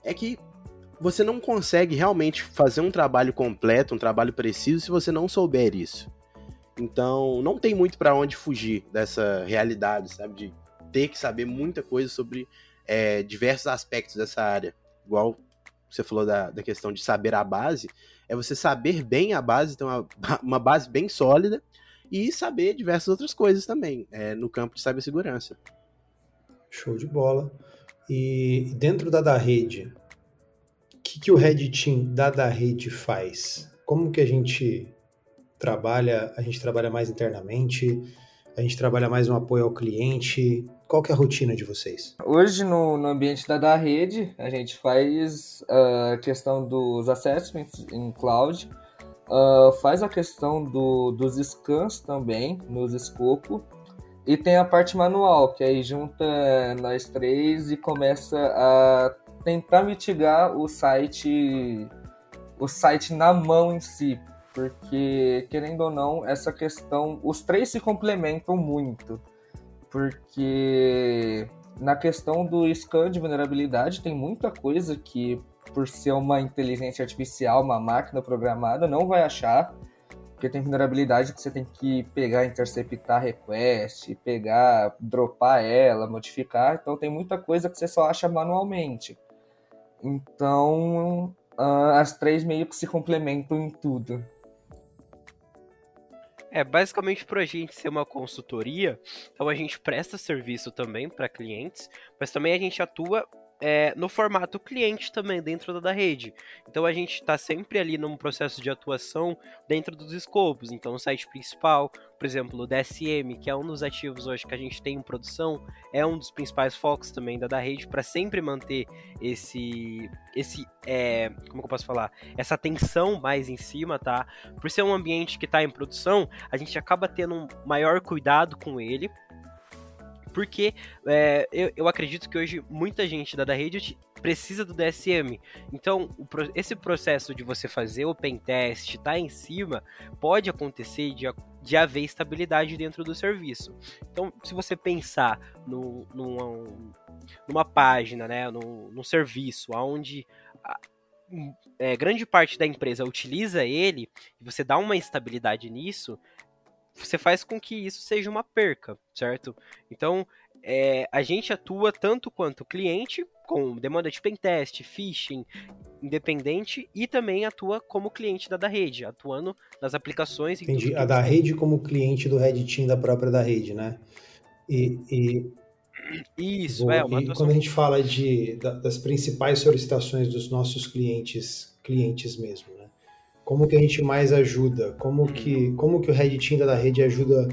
é que você não consegue realmente fazer um trabalho completo, um trabalho preciso, se você não souber isso. Então, não tem muito para onde fugir dessa realidade, sabe? De ter que saber muita coisa sobre é, diversos aspectos dessa área. Igual você falou da, da questão de saber a base, é você saber bem a base, ter uma, uma base bem sólida e saber diversas outras coisas também é, no campo de cibersegurança. Show de bola. E dentro da da rede, que, que o Red Team da da rede faz? Como que a gente trabalha? A gente trabalha mais internamente? A gente trabalha mais um apoio ao cliente? Qual que é a rotina de vocês? Hoje, no, no ambiente da, da rede, a gente faz a uh, questão dos assessments em cloud, uh, faz a questão do, dos scans também, nos escopo, e tem a parte manual, que aí junta nós três e começa a tentar mitigar o site o site na mão em si, porque querendo ou não, essa questão, os três se complementam muito, porque na questão do scan de vulnerabilidade tem muita coisa que por ser uma inteligência artificial, uma máquina programada, não vai achar, porque tem vulnerabilidade que você tem que pegar, interceptar request, pegar, dropar ela, modificar, então tem muita coisa que você só acha manualmente. Então, uh, as três meio que se complementam em tudo. É, basicamente para a gente ser uma consultoria, então a gente presta serviço também para clientes, mas também a gente atua é, no formato cliente também, dentro da rede. Então a gente está sempre ali num processo de atuação dentro dos escopos. Então o site principal, por exemplo, o DSM, que é um dos ativos hoje que a gente tem em produção, é um dos principais focos também da, da rede para sempre manter esse, esse é, como que eu posso falar, essa atenção mais em cima, tá? Por ser um ambiente que está em produção, a gente acaba tendo um maior cuidado com ele, Porque é, eu, eu acredito que hoje muita gente da, da rede precisa do DSM. Então, esse processo de você fazer o pentest, tá em cima, pode acontecer de, de haver estabilidade dentro do serviço. Então, se você pensar no, numa, numa página, né, num, num serviço onde é, grande parte da empresa utiliza ele, e você dá uma estabilidade nisso, você faz com que isso seja uma perca, certo? Então, é, a gente atua tanto quanto cliente, com demanda de pentest, phishing, independente, e também atua como cliente da da rede, atuando nas aplicações. Entendi. A da rede como cliente do Red Team da própria da rede, né? E, e isso, é uma atuação... quando a gente fala de, das principais solicitações dos nossos clientes, clientes mesmo? Como que a gente mais ajuda? Como uhum. que, como que o Red Team da rede ajuda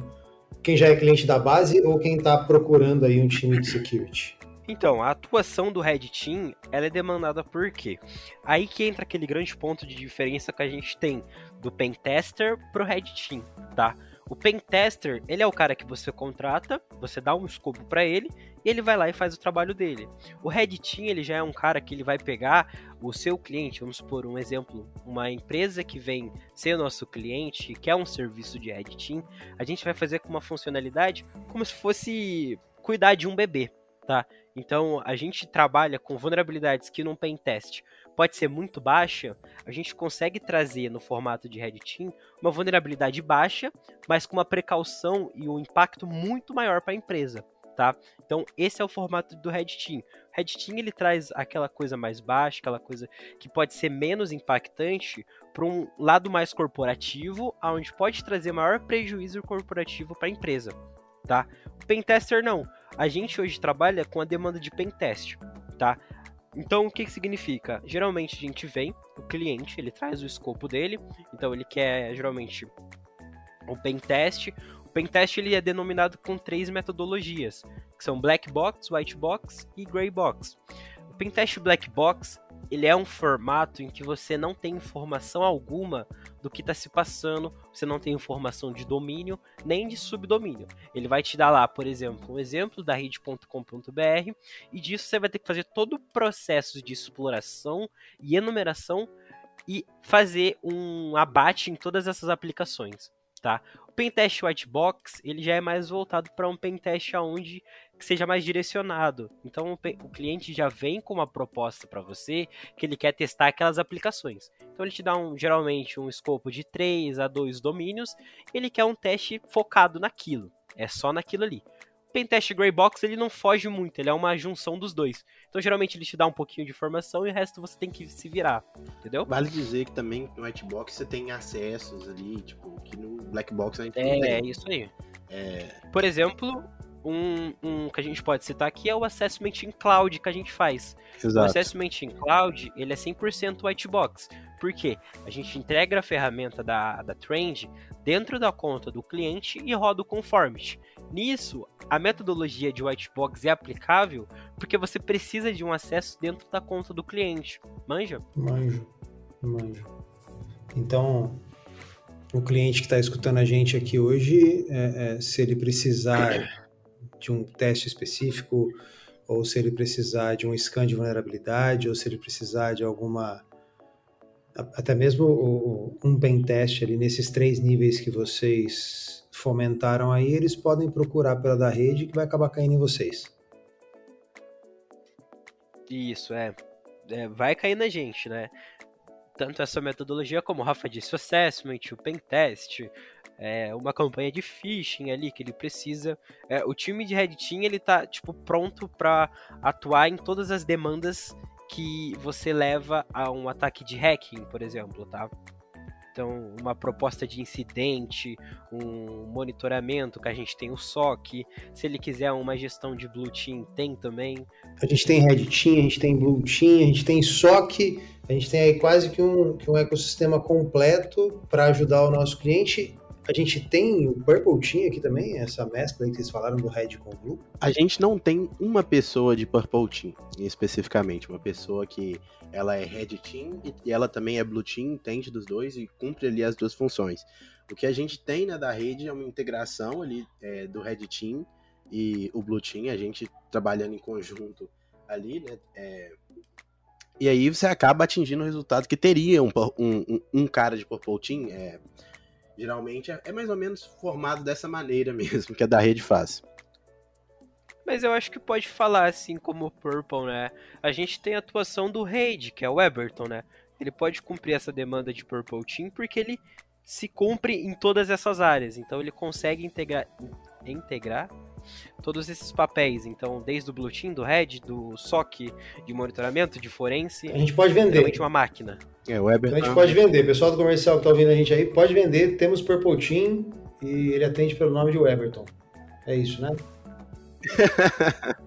quem já é cliente da base ou quem está procurando aí um time de security? Então, a atuação do Red Team, ela é demandada por quê? Aí que entra aquele grande ponto de diferença que a gente tem do Pentester pro Red Team, tá? O pentester, ele é o cara que você contrata, você dá um escopo para ele e ele vai lá e faz o trabalho dele. O Red Team, ele já é um cara que ele vai pegar o seu cliente, vamos supor um exemplo, uma empresa que vem ser nosso cliente, quer um serviço de Team, a gente vai fazer com uma funcionalidade como se fosse cuidar de um bebê, tá? Então, a gente trabalha com vulnerabilidades que num pentest pode ser muito baixa, a gente consegue trazer no formato de Red Team uma vulnerabilidade baixa, mas com uma precaução e um impacto muito maior para a empresa. Tá? Então esse é o formato do Red Team. Red Team ele traz aquela coisa mais baixa, aquela coisa que pode ser menos impactante para um lado mais corporativo, aonde pode trazer maior prejuízo corporativo para a empresa, tá? Pentester não. A gente hoje trabalha com a demanda de pentest, tá? Então, o que, que significa? Geralmente a gente vem, o cliente, ele traz o escopo dele, então ele quer geralmente o pentest. O pentest ele é denominado com três metodologias, que são black box, white box e gray box. O pentest black box ele é um formato em que você não tem informação alguma do que está se passando, você não tem informação de domínio nem de subdomínio. Ele vai te dar lá, por exemplo, um exemplo da rede.com.br e disso você vai ter que fazer todo o processo de exploração e enumeração e fazer um abate em todas essas aplicações, tá? O pentest white box ele já é mais voltado para um pentest onde que seja mais direcionado. Então o, cliente já vem com uma proposta para você que ele quer testar aquelas aplicações. Então ele te dá um, geralmente um escopo de 3 a 2 domínios, ele quer um teste focado naquilo. É só naquilo ali. O Pentest Gray Box ele não foge muito, ele é uma junção dos dois. Então geralmente ele te dá um pouquinho de informação e o resto você tem que se virar, entendeu? Vale dizer que também no White Box você tem acessos ali, tipo, que no Black Box a gente é, não tem. É, isso aí. É... Por exemplo, um, um, que a gente pode citar aqui é o Assessment in Cloud que a gente faz. Exato. O Assessment in Cloud, ele é 100% white box. Por quê? A gente entrega a ferramenta da, da Trend dentro da conta do cliente e roda o conformity. Nisso, a metodologia de white box é aplicável porque você precisa de um acesso dentro da conta do cliente. Manja? Manjo, manjo. Então, o cliente que está escutando a gente aqui hoje, é, é, se ele precisar de um teste específico, ou se ele precisar de um scan de vulnerabilidade, ou se ele precisar de alguma. Até mesmo um pen teste ali nesses três níveis que vocês fomentaram aí, eles podem procurar pela da rede que vai acabar caindo em vocês. Isso, é. é vai cair na gente, né? Tanto essa metodologia como o Rafa disse, o assessment, o pen test, é, uma campanha de phishing ali que ele precisa. É, o time de Red Team ele tá tipo pronto para atuar em todas as demandas que você leva a um ataque de hacking, por exemplo, tá? Então, uma proposta de incidente, um monitoramento, que a gente tem o SOC. Se ele quiser uma gestão de Blue Team, tem também. A gente tem Red Team, a gente tem Blue Team, a gente tem SOC, a gente tem aí quase que um, que um ecossistema completo para ajudar o nosso cliente a gente tem o Purple Team aqui também, essa mescla aí que vocês falaram do Red com o Blue? A gente não tem uma pessoa de Purple Team, especificamente. Uma pessoa que ela é Red Team e ela também é Blue Team, entende dos dois e cumpre ali as duas funções. O que a gente tem né, da rede é uma integração ali é, do Red Team e o Blue Team, a gente trabalhando em conjunto ali, né? É, e aí você acaba atingindo o resultado que teria um, um, um cara de Purple Team. É, geralmente é, é, mais ou menos formado dessa maneira mesmo, que a da rede faz. Mas eu acho que pode falar assim como o Purple, né? A gente tem a atuação do Raid, que é o Eberton, né? Ele pode cumprir essa demanda de Purple Team porque ele se cumpre em todas essas áreas. Então ele consegue integrar, integrar todos esses papéis. Então, desde o Blue Team, do Red, do SOC, de monitoramento, de forense. A gente pode vender. Realmente uma máquina. É, o Então a gente pode vender. Pessoal do comercial que tá ouvindo a gente aí, pode vender. Temos Purple Team e ele atende pelo nome de Weberton. É isso, né?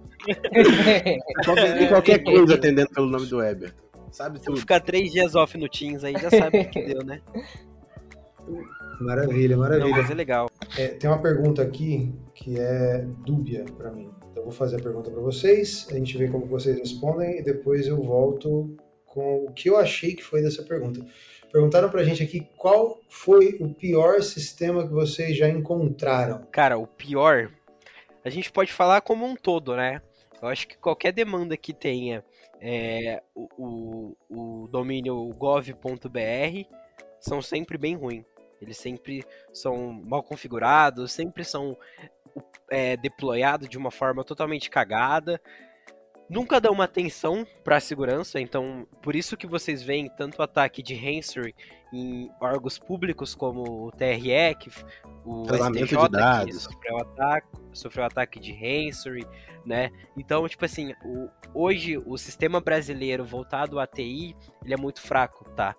qualquer, qualquer coisa atendendo pelo nome do Weber. Sabe tudo. Se ficar três dias off no Teams aí, já sabe o que deu, né? Maravilha, maravilha. Não, mas é legal. É, tem uma pergunta aqui que é dúbia para mim. Então eu vou fazer a pergunta para vocês, a gente vê como vocês respondem e depois eu volto com o que eu achei que foi dessa pergunta. Perguntaram pra gente aqui qual foi o pior sistema que vocês já encontraram. Cara, o pior, a gente pode falar como um todo, né? Eu acho que qualquer demanda que tenha é, o, o, o domínio gov.br são sempre bem ruins. Eles sempre são mal configurados, sempre são é, deployados de uma forma totalmente cagada. Nunca dão uma atenção para a segurança, então por isso que vocês veem tanto ataque de ransomware em órgãos públicos como o TRE, que o STJ de dados. que sofreu ataque, sofreu ataque de ransomware, né? Então, tipo assim, o, hoje o sistema brasileiro voltado à TI, ele é muito fraco, tá?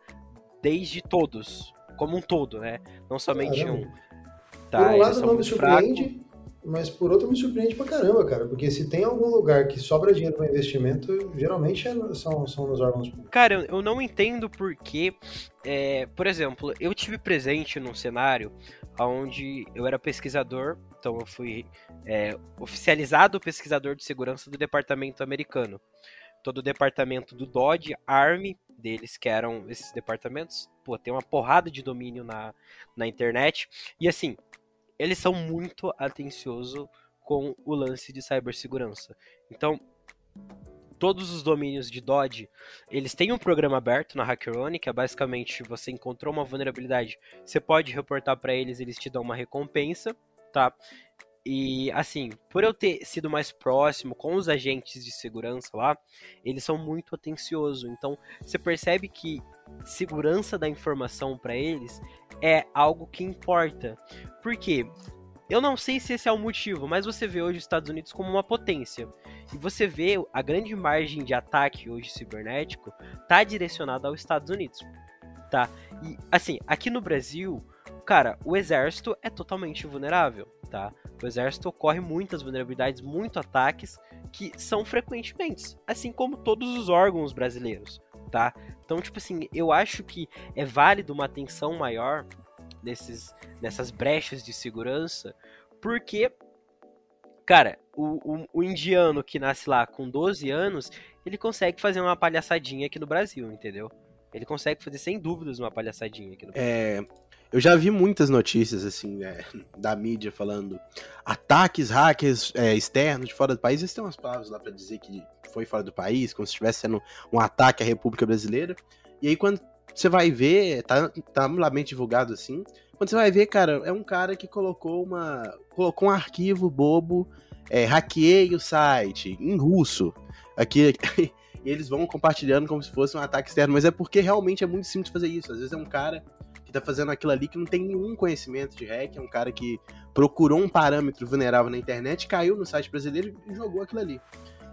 Desde todos, como um todo, né? Não somente Caramba. um. Tá, por um lado não me surpreende, fraco. mas por outro me surpreende pra caramba, cara. Porque se tem algum lugar que sobra dinheiro para investimento, geralmente é, são, são nos órgãos públicos. Cara, eu não entendo porque, é, por exemplo, eu tive presente num cenário onde eu era pesquisador, então eu fui é, oficializado pesquisador de segurança do departamento americano. Todo o departamento do DOD, ARM, deles, que eram esses departamentos. Pô, tem uma porrada de domínio na, na internet. E assim, eles são muito atenciosos com o lance de cibersegurança. Então, todos os domínios de Dodge, eles têm um programa aberto na HackerOne, que é basicamente você encontrou uma vulnerabilidade, você pode reportar para eles, eles te dão uma recompensa, tá? E assim, por eu ter sido mais próximo com os agentes de segurança lá, eles são muito atenciosos. Então, você percebe que segurança da informação para eles é algo que importa. Por quê? Eu não sei se esse é o motivo, mas você vê hoje os Estados Unidos como uma potência. E você vê a grande margem de ataque hoje cibernético tá direcionada aos Estados Unidos, tá? E assim, aqui no Brasil, cara, o exército é totalmente vulnerável, tá? O exército ocorre muitas vulnerabilidades, muitos ataques que são frequentemente, assim como todos os órgãos brasileiros, tá? Então, tipo assim, eu acho que é válido uma atenção maior nesses, nessas brechas de segurança, porque, cara, o, o, o, indiano que nasce lá com 12 anos, ele consegue fazer uma palhaçadinha aqui no Brasil, entendeu? Ele consegue fazer sem dúvidas uma palhaçadinha aqui no Brasil. É, eu já vi muitas notícias, assim, é, da mídia falando ataques, hackers é, externos de fora do país. Eles têm umas palavras lá para dizer que foi fora do país, como se estivesse sendo um ataque à República Brasileira. E aí, quando você vai ver, tá, tá amplamente divulgado assim. Quando você vai ver, cara, é um cara que colocou uma. colocou um arquivo bobo, é, hackeei o site em russo. Aqui. e eles vão compartilhando como se fosse um ataque externo, mas é porque realmente é muito simples fazer isso. Às vezes é um cara que tá fazendo aquilo ali que não tem nenhum conhecimento de hack, é um cara que procurou um parâmetro vulnerável na internet, caiu no site brasileiro e jogou aquilo ali.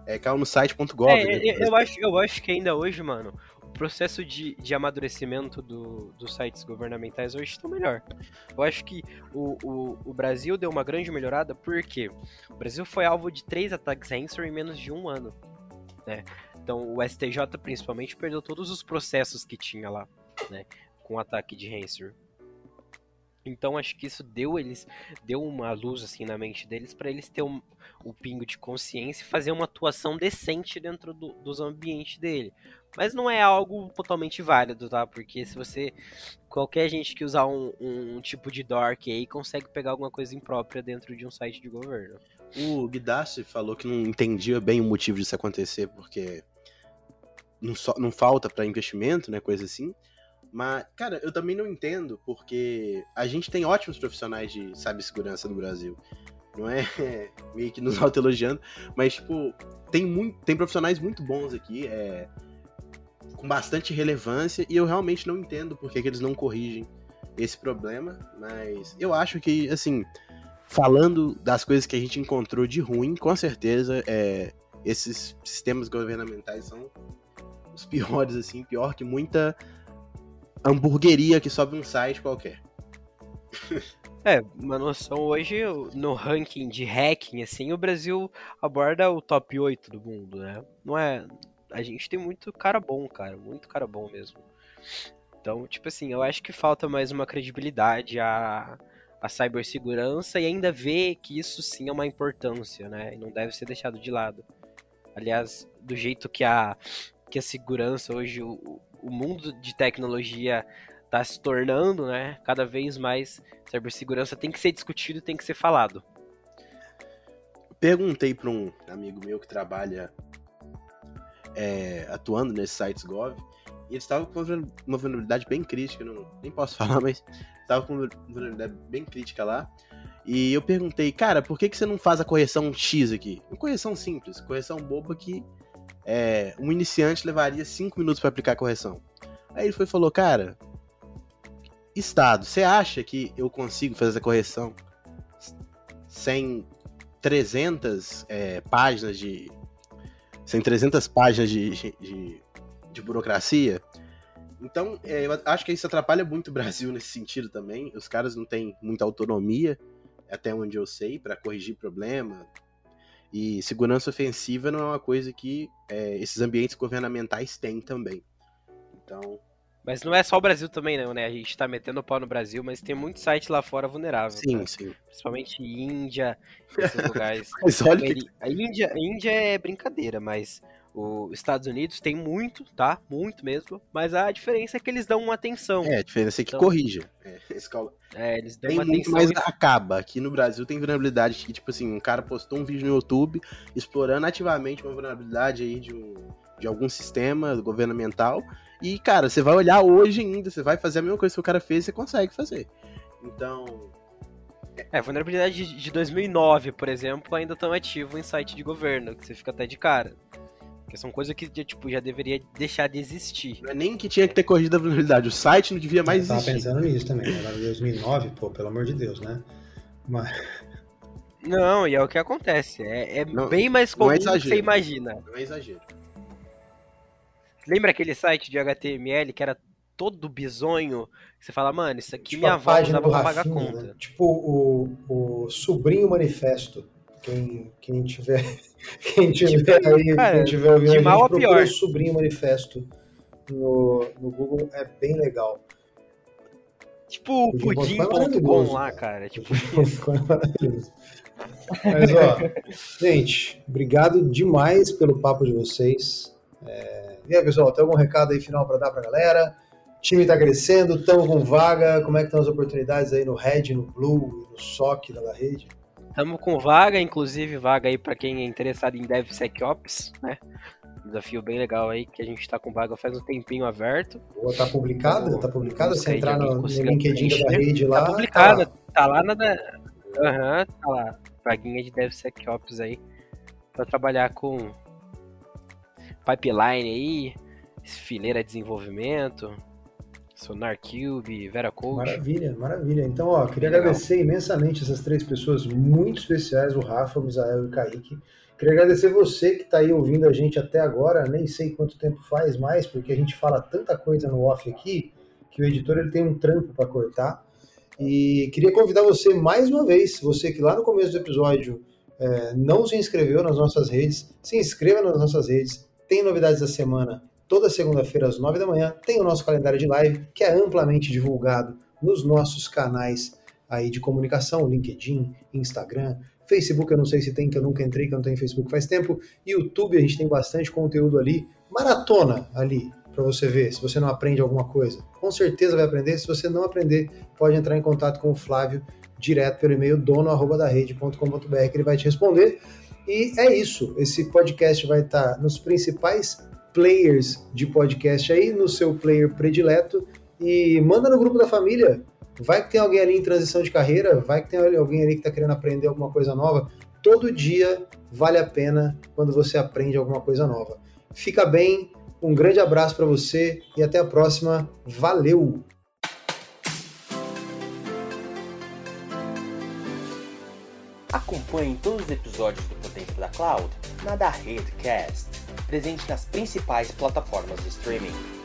É, caiu no site.gov. É, né? eu, acho, eu acho que ainda hoje, mano, o processo de, de amadurecimento do, dos sites governamentais hoje está melhor. Eu acho que o, o, o, Brasil deu uma grande melhorada porque o Brasil foi alvo de três ataques ransomware em menos de um ano. Né? Então o STJ principalmente perdeu todos os processos que tinha lá. Né? Com ataque de ransomware. Então acho que isso deu eles deu uma luz assim na mente deles para eles ter um, um pingo de consciência e fazer uma atuação decente dentro do, dos ambientes dele. Mas não é algo totalmente válido, tá? Porque se você. Qualquer gente que usar um, um, tipo de dork aí consegue pegar alguma coisa imprópria dentro de um site de governo. O Guidassi falou que não entendia bem o motivo disso acontecer, porque não, so, não falta para investimento, né? Coisa assim. Mas, cara, eu também não entendo, porque a gente tem ótimos profissionais de cibersegurança no Brasil. Não é meio que nos autoelogiando, mas, tipo, tem, muito, tem profissionais muito bons aqui, é, com bastante relevância, e eu realmente não entendo por que, que eles não corrigem esse problema, mas eu acho que, assim, falando das coisas que a gente encontrou de ruim, com certeza, é, esses sistemas governamentais são os piores, assim, pior que muita hamburgueria que sobe um site qualquer. É, uma noção hoje, no ranking de hacking, assim, o Brasil aborda o top 8 do mundo, né? Não é. A gente tem muito cara bom, cara, muito cara bom mesmo. Então, tipo assim, eu acho que falta mais uma credibilidade à, à cibersegurança e ainda ver que isso sim é uma importância, né? E não deve ser deixado de lado. Aliás, do jeito que a, que a segurança hoje, o, o mundo de tecnologia está se tornando, né? Cada vez mais cibersegurança tem que ser discutido, tem que ser falado. Perguntei para um amigo meu que trabalha é, atuando nesses sites Gov, e ele estava com uma vulnerabilidade bem crítica, não, nem posso falar, mas estava com uma vulnerabilidade bem crítica lá. E eu perguntei, cara, por que, que você não faz a correção X aqui? Uma correção simples, correção boba que é, um iniciante levaria 5 minutos para aplicar a correção. Aí ele foi e falou, cara, Estado, você acha que eu consigo fazer essa correção sem 300 é, páginas de. sem 300 páginas de, de, de burocracia? Então, é, eu acho que isso atrapalha muito o Brasil nesse sentido também. Os caras não têm muita autonomia, até onde eu sei, para corrigir problema, e segurança ofensiva não é uma coisa que é, esses ambientes governamentais têm também. Então. Mas não é só o Brasil também, não, né? A gente tá metendo o pau no Brasil, mas tem muito site lá fora vulnerável. Sim, cara. sim. Principalmente Índia, esses lugares. mas olha que... A Índia, a Índia é brincadeira, mas os Estados Unidos tem muito, tá? Muito mesmo. Mas a diferença é que eles dão uma atenção. É, a diferença é que então, corrige. É, escola... é, eles dão tem uma muito, atenção. Mas e... acaba. Aqui no Brasil tem vulnerabilidade que, tipo assim, um cara postou um vídeo no YouTube explorando ativamente uma vulnerabilidade aí de, um, de algum sistema governamental. E, cara, você vai olhar hoje ainda, você vai fazer a mesma coisa que o cara fez e você consegue fazer. Então, é, vulnerabilidade de 2009, por exemplo, ainda estão ativo em site de governo, que você fica até de cara. Porque são coisas que tipo, já deveria deixar de existir. Não é nem que tinha que ter corrigido a vulnerabilidade, o site não devia mais eu existir. Eu tava pensando nisso também, né? 2009, pô, pelo amor de Deus, né? Mas... Não, e é o que acontece. É, é não, bem mais comum é do que você imagina. Não é exagero. Lembra aquele site de HTML que era todo bizonho? Você fala, mano, isso aqui tipo minha avó usava pra pagar conta. Né? Tipo o, o sobrinho manifesto. Quem, quem tiver quem tiver aí, Cara, quem tiver ouvindo, de mal a gente, pior. o Sobrinho Manifesto no, no Google, é bem legal. Tipo o pudim.com lá, cara. Tipo é Mas, ó, gente, obrigado demais pelo papo de vocês. É... E aí, pessoal, tem algum recado aí final para dar pra galera? O time tá crescendo, estamos com vaga. Como é que estão as oportunidades aí no Red, no Blue, no SOC da rede? Estamos com vaga, inclusive vaga aí para quem é interessado em DevSecOps, né? desafio bem legal aí, que a gente está com vaga faz um tempinho aberto. Boa, tá publicada? Então, tá publicada? Se entrar no, no LinkedIn da rede lá. Tá publicada, tá lá, tá lá na. Aham, uhum, tá lá. Vaguinha de DevSecOps aí. Pra trabalhar com pipeline aí, fileira de desenvolvimento, SonarCube, VeraCode. Maravilha, maravilha. Então, ó, queria Legal. agradecer imensamente essas três pessoas muito especiais, o Rafa, o Misael e o Kaique. Queria agradecer você que está aí ouvindo a gente até agora, nem sei quanto tempo faz mais, porque a gente fala tanta coisa no off aqui, que o editor ele tem um trampo para cortar. E queria convidar você mais uma vez, você que lá no começo do episódio é, não se inscreveu nas nossas redes, se inscreva nas nossas redes, tem novidades da semana toda segunda-feira às nove da manhã, tem o nosso calendário de live, que é amplamente divulgado nos nossos canais aí de comunicação, LinkedIn, Instagram, Facebook eu não sei se tem, que eu nunca entrei, que eu não tenho Facebook faz tempo. YouTube a gente tem bastante conteúdo ali. Maratona ali, para você ver se você não aprende alguma coisa. Com certeza vai aprender. Se você não aprender, pode entrar em contato com o Flávio direto pelo e-mail dono@darede.com.br que ele vai te responder. E é isso. Esse podcast vai estar nos principais players de podcast aí, no seu player predileto. E manda no grupo da família. Vai que tem alguém ali em transição de carreira, vai que tem alguém ali que está querendo aprender alguma coisa nova. Todo dia vale a pena quando você aprende alguma coisa nova. Fica bem, um grande abraço para você e até a próxima. Valeu! Acompanhe todos os episódios do Dentro da Cloud na da Redcast, presente nas principais plataformas de streaming.